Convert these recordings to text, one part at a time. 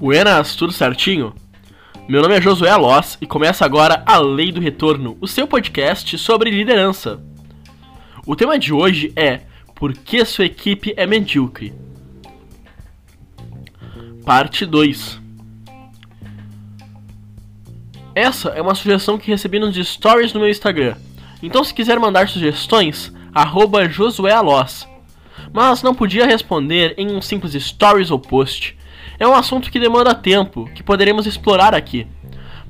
Buenas, tudo certinho? Meu nome é Josué Loss e começa agora a Lei do Retorno, o seu podcast sobre liderança. O tema de hoje é Por que sua equipe é medíocre? Parte 2 Essa é uma sugestão que recebi nos stories no meu Instagram. Então se quiser mandar sugestões, arroba Josué. Mas não podia responder em um simples stories ou post. É um assunto que demanda tempo, que poderemos explorar aqui.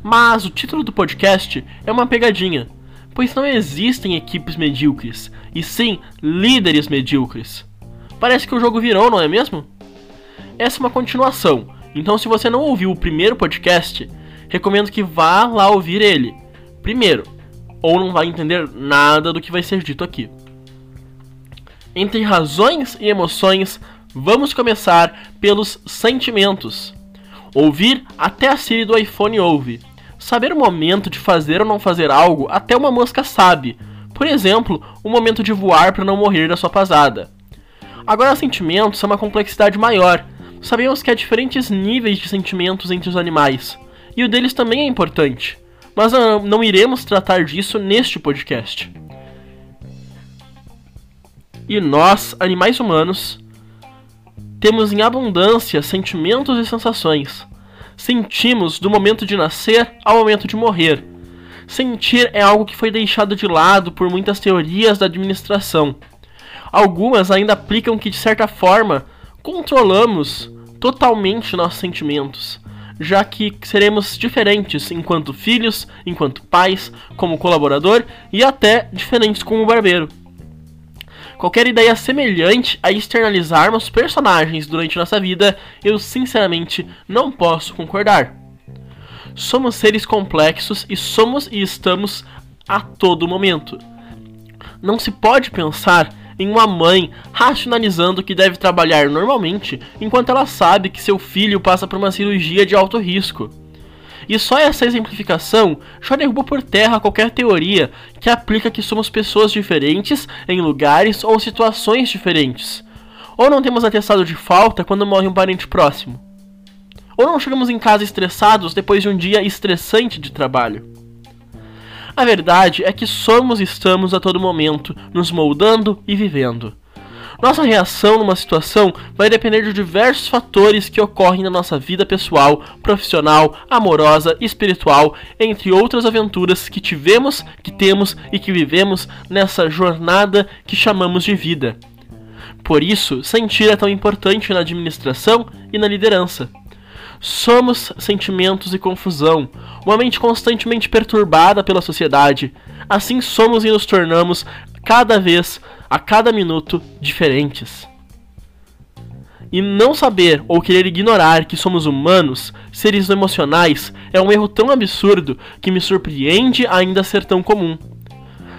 Mas o título do podcast é uma pegadinha, pois não existem equipes medíocres, e sim líderes medíocres. Parece que o jogo virou, não é mesmo? Essa é uma continuação, então se você não ouviu o primeiro podcast, recomendo que vá lá ouvir ele. Primeiro, ou não vai entender nada do que vai ser dito aqui. Entre razões e emoções, vamos começar pelos sentimentos. Ouvir até a Siri do iPhone ouve. Saber o momento de fazer ou não fazer algo, até uma mosca sabe. Por exemplo, o momento de voar para não morrer da sua pasada. Agora, sentimentos são uma complexidade maior. Sabemos que há diferentes níveis de sentimentos entre os animais, e o deles também é importante mas não iremos tratar disso neste podcast. E nós, animais humanos, temos em abundância sentimentos e sensações. Sentimos do momento de nascer ao momento de morrer. Sentir é algo que foi deixado de lado por muitas teorias da administração. Algumas ainda aplicam que, de certa forma, controlamos totalmente nossos sentimentos já que seremos diferentes enquanto filhos, enquanto pais, como colaborador e até diferentes como barbeiro. Qualquer ideia semelhante a externalizarmos personagens durante nossa vida, eu sinceramente não posso concordar. Somos seres complexos e somos e estamos a todo momento. Não se pode pensar em uma mãe racionalizando que deve trabalhar normalmente enquanto ela sabe que seu filho passa por uma cirurgia de alto risco. E só essa exemplificação já derruba por terra qualquer teoria que aplica que somos pessoas diferentes em lugares ou situações diferentes. Ou não temos atestado de falta quando morre um parente próximo. Ou não chegamos em casa estressados depois de um dia estressante de trabalho. A verdade é que somos e estamos a todo momento nos moldando e vivendo. Nossa reação numa situação vai depender de diversos fatores que ocorrem na nossa vida pessoal, profissional, amorosa, espiritual, entre outras aventuras que tivemos, que temos e que vivemos nessa jornada que chamamos de vida. Por isso, sentir é tão importante na administração e na liderança. Somos sentimentos e confusão, uma mente constantemente perturbada pela sociedade. Assim somos e nos tornamos cada vez, a cada minuto, diferentes. E não saber ou querer ignorar que somos humanos, seres emocionais, é um erro tão absurdo que me surpreende ainda ser tão comum.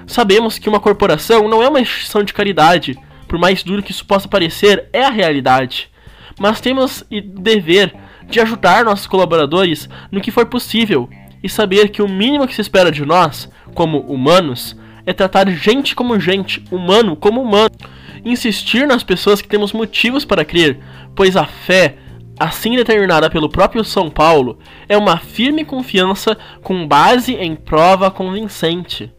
Sabemos que uma corporação não é uma instituição de caridade, por mais duro que isso possa parecer, é a realidade. Mas temos o dever de ajudar nossos colaboradores no que for possível e saber que o mínimo que se espera de nós, como humanos, é tratar gente como gente, humano como humano. Insistir nas pessoas que temos motivos para crer, pois a fé, assim determinada pelo próprio São Paulo, é uma firme confiança com base em prova convincente.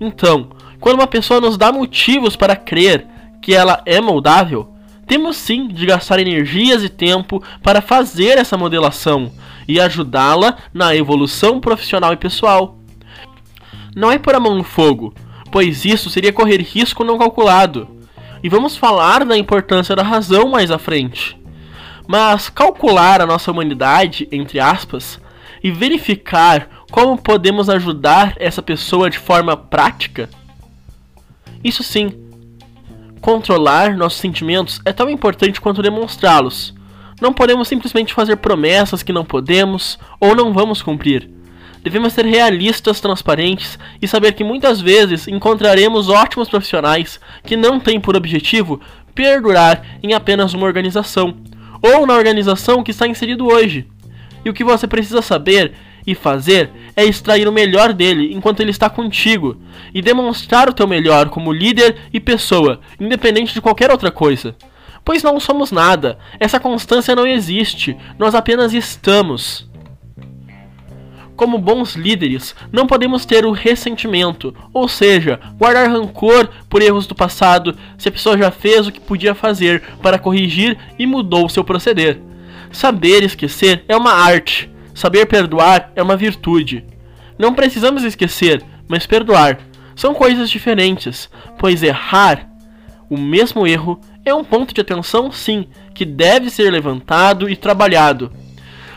Então, quando uma pessoa nos dá motivos para crer que ela é moldável, temos sim de gastar energias e tempo para fazer essa modelação e ajudá-la na evolução profissional e pessoal. Não é por a mão no fogo, pois isso seria correr risco não calculado. E vamos falar da importância da razão mais à frente. Mas calcular a nossa humanidade, entre aspas, e verificar como podemos ajudar essa pessoa de forma prática? Isso sim Controlar nossos sentimentos é tão importante quanto demonstrá-los. Não podemos simplesmente fazer promessas que não podemos ou não vamos cumprir. Devemos ser realistas, transparentes e saber que muitas vezes encontraremos ótimos profissionais que não têm por objetivo perdurar em apenas uma organização ou na organização que está inserido hoje. E o que você precisa saber e fazer é extrair o melhor dele enquanto ele está contigo e demonstrar o teu melhor como líder e pessoa, independente de qualquer outra coisa. Pois não somos nada, essa constância não existe, nós apenas estamos. Como bons líderes, não podemos ter o ressentimento, ou seja, guardar rancor por erros do passado se a pessoa já fez o que podia fazer para corrigir e mudou seu proceder. Saber esquecer é uma arte, saber perdoar é uma virtude. Não precisamos esquecer, mas perdoar. São coisas diferentes, pois errar, o mesmo erro, é um ponto de atenção, sim, que deve ser levantado e trabalhado.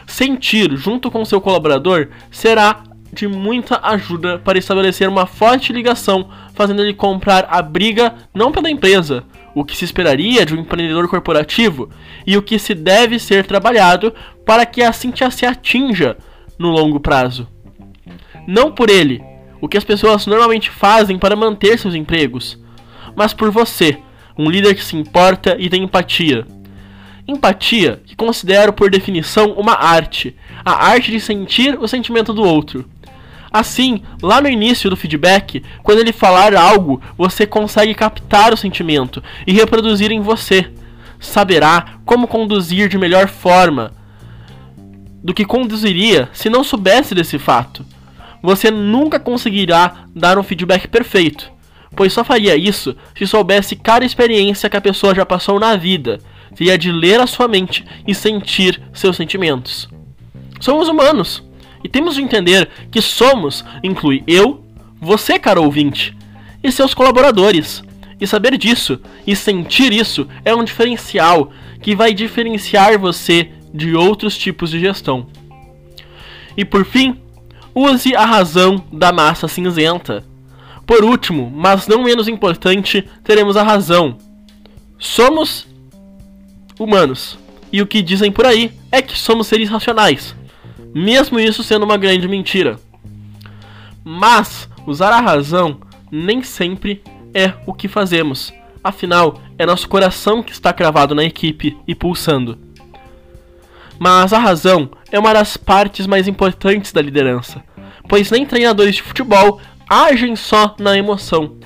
Sentir junto com seu colaborador será de muita ajuda para estabelecer uma forte ligação, fazendo ele comprar a briga não pela empresa, o que se esperaria de um empreendedor corporativo, e o que se deve ser trabalhado para que assim se atinja no longo prazo. Não por ele, o que as pessoas normalmente fazem para manter seus empregos, mas por você, um líder que se importa e tem empatia. Empatia, que considero por definição uma arte, a arte de sentir o sentimento do outro. Assim, lá no início do feedback, quando ele falar algo, você consegue captar o sentimento e reproduzir em você. Saberá como conduzir de melhor forma do que conduziria se não soubesse desse fato. Você nunca conseguirá dar um feedback perfeito, pois só faria isso se soubesse cada experiência que a pessoa já passou na vida seria de ler a sua mente e sentir seus sentimentos. Somos humanos e temos de entender que somos inclui eu, você, caro ouvinte, e seus colaboradores. E saber disso e sentir isso é um diferencial que vai diferenciar você de outros tipos de gestão. E por fim, use a razão da massa cinzenta. Por último, mas não menos importante, teremos a razão. Somos humanos. E o que dizem por aí é que somos seres racionais, mesmo isso sendo uma grande mentira. Mas usar a razão nem sempre é o que fazemos. Afinal, é nosso coração que está cravado na equipe e pulsando. Mas a razão é uma das partes mais importantes da liderança, pois nem treinadores de futebol agem só na emoção.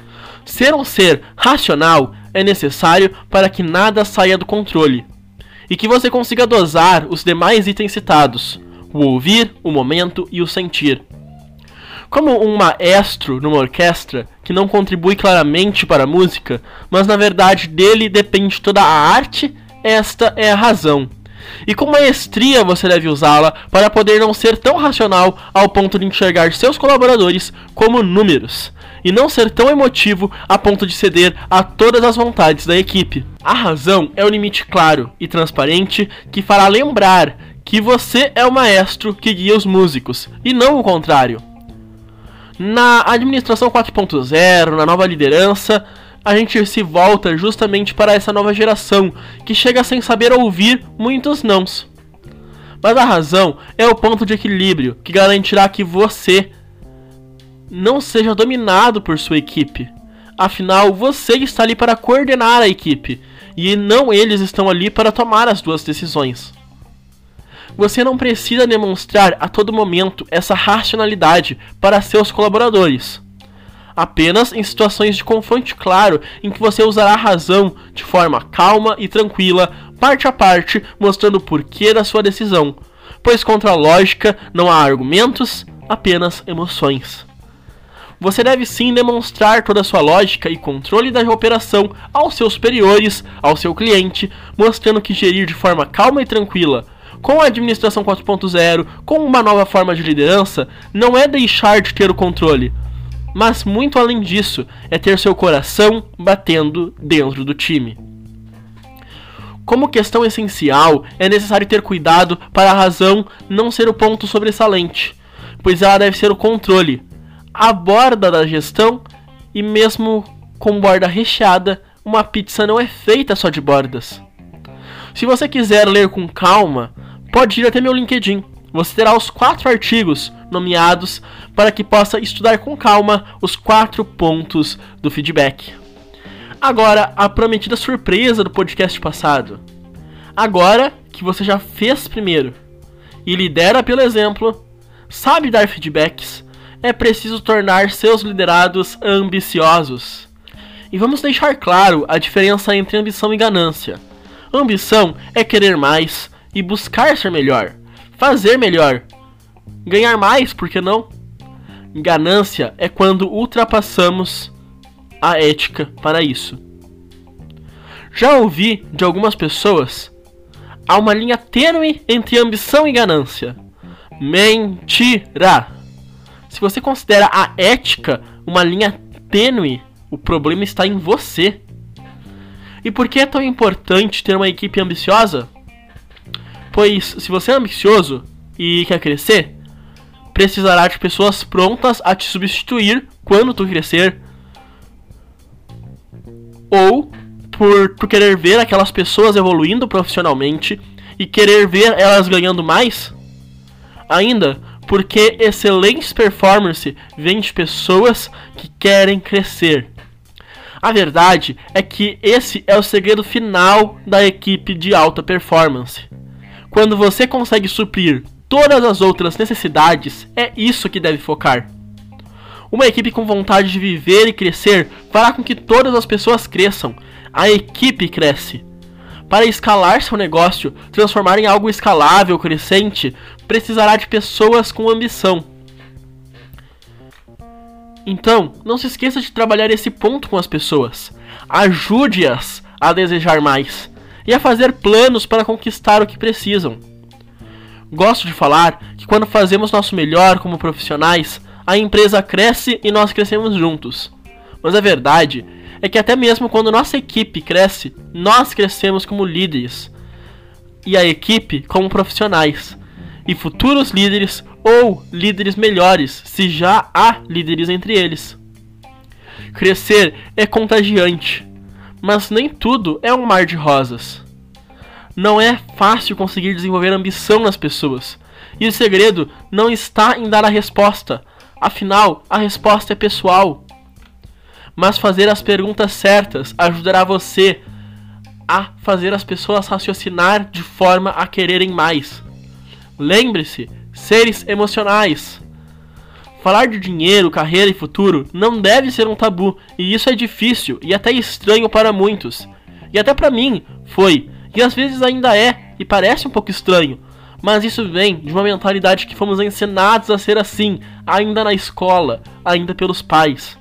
Ser um ser racional é necessário para que nada saia do controle e que você consiga dosar os demais itens citados: o ouvir, o momento e o sentir. Como um maestro numa orquestra que não contribui claramente para a música, mas na verdade dele depende toda a arte, esta é a razão. E com maestria você deve usá-la para poder não ser tão racional ao ponto de enxergar seus colaboradores como números, e não ser tão emotivo a ponto de ceder a todas as vontades da equipe. A razão é o limite claro e transparente que fará lembrar que você é o maestro que guia os músicos, e não o contrário. Na administração 4.0, na nova liderança, a gente se volta justamente para essa nova geração que chega sem saber ouvir muitos nãos. Mas a razão é o ponto de equilíbrio que garantirá que você não seja dominado por sua equipe. Afinal, você está ali para coordenar a equipe e não eles estão ali para tomar as duas decisões. Você não precisa demonstrar a todo momento essa racionalidade para seus colaboradores. Apenas em situações de confronto claro, em que você usará a razão de forma calma e tranquila, parte a parte, mostrando o porquê da sua decisão. Pois contra a lógica não há argumentos, apenas emoções. Você deve sim demonstrar toda a sua lógica e controle da operação aos seus superiores, ao seu cliente, mostrando que gerir de forma calma e tranquila com a administração 4.0, com uma nova forma de liderança, não é deixar de ter o controle, mas muito além disso, é ter seu coração batendo dentro do time. Como questão essencial, é necessário ter cuidado para a razão não ser o ponto sobressalente, pois ela deve ser o controle, a borda da gestão e mesmo com borda recheada, uma pizza não é feita só de bordas. Se você quiser ler com calma, pode ir até meu LinkedIn. Você terá os quatro artigos nomeados para que possa estudar com calma os quatro pontos do feedback. Agora, a prometida surpresa do podcast passado. Agora que você já fez primeiro e lidera pelo exemplo, sabe dar feedbacks, é preciso tornar seus liderados ambiciosos. E vamos deixar claro a diferença entre ambição e ganância. Ambição é querer mais e buscar ser melhor, fazer melhor, ganhar mais, por que não? Ganância é quando ultrapassamos a ética para isso. Já ouvi de algumas pessoas há uma linha tênue entre ambição e ganância. Mentira! Se você considera a ética uma linha tênue, o problema está em você. E por que é tão importante ter uma equipe ambiciosa? Pois se você é ambicioso e quer crescer, precisará de pessoas prontas a te substituir quando tu crescer. Ou por, por querer ver aquelas pessoas evoluindo profissionalmente e querer ver elas ganhando mais. Ainda porque excelente performance vem de pessoas que querem crescer. A verdade é que esse é o segredo final da equipe de alta performance. Quando você consegue suprir todas as outras necessidades, é isso que deve focar. Uma equipe com vontade de viver e crescer fará com que todas as pessoas cresçam. A equipe cresce. Para escalar seu negócio, transformar em algo escalável, crescente, precisará de pessoas com ambição. Então, não se esqueça de trabalhar esse ponto com as pessoas. Ajude-as a desejar mais e a fazer planos para conquistar o que precisam. Gosto de falar que quando fazemos nosso melhor como profissionais, a empresa cresce e nós crescemos juntos. Mas a verdade é que até mesmo quando nossa equipe cresce, nós crescemos como líderes e a equipe como profissionais e futuros líderes ou líderes melhores, se já há líderes entre eles. Crescer é contagiante, mas nem tudo é um mar de rosas. Não é fácil conseguir desenvolver ambição nas pessoas. E o segredo não está em dar a resposta. Afinal, a resposta é pessoal. Mas fazer as perguntas certas ajudará você a fazer as pessoas raciocinar de forma a quererem mais. Lembre-se, seres emocionais. Falar de dinheiro, carreira e futuro não deve ser um tabu, e isso é difícil e até estranho para muitos. E até para mim foi e às vezes ainda é, e parece um pouco estranho. Mas isso vem de uma mentalidade que fomos ensinados a ser assim, ainda na escola, ainda pelos pais.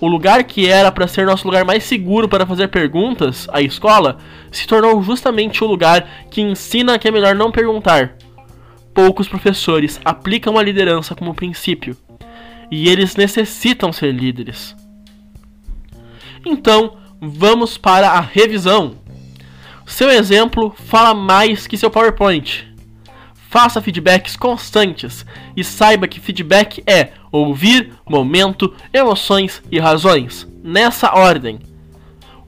O lugar que era para ser nosso lugar mais seguro para fazer perguntas, a escola, se tornou justamente o lugar que ensina que é melhor não perguntar. Poucos professores aplicam a liderança como princípio, e eles necessitam ser líderes. Então, vamos para a revisão. Seu exemplo fala mais que seu PowerPoint. Faça feedbacks constantes e saiba que feedback é ouvir, momento, emoções e razões, nessa ordem.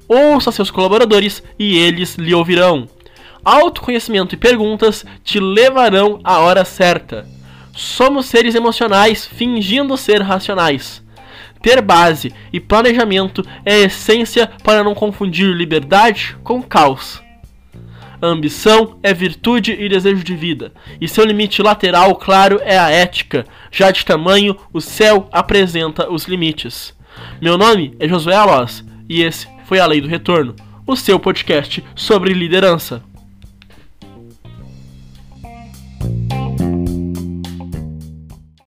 Ouça seus colaboradores e eles lhe ouvirão. Autoconhecimento e perguntas te levarão à hora certa. Somos seres emocionais fingindo ser racionais. Ter base e planejamento é a essência para não confundir liberdade com caos. A ambição é virtude e desejo de vida, e seu limite lateral, claro, é a ética. Já de tamanho, o céu apresenta os limites. Meu nome é Josué Alós, e esse foi A Lei do Retorno, o seu podcast sobre liderança.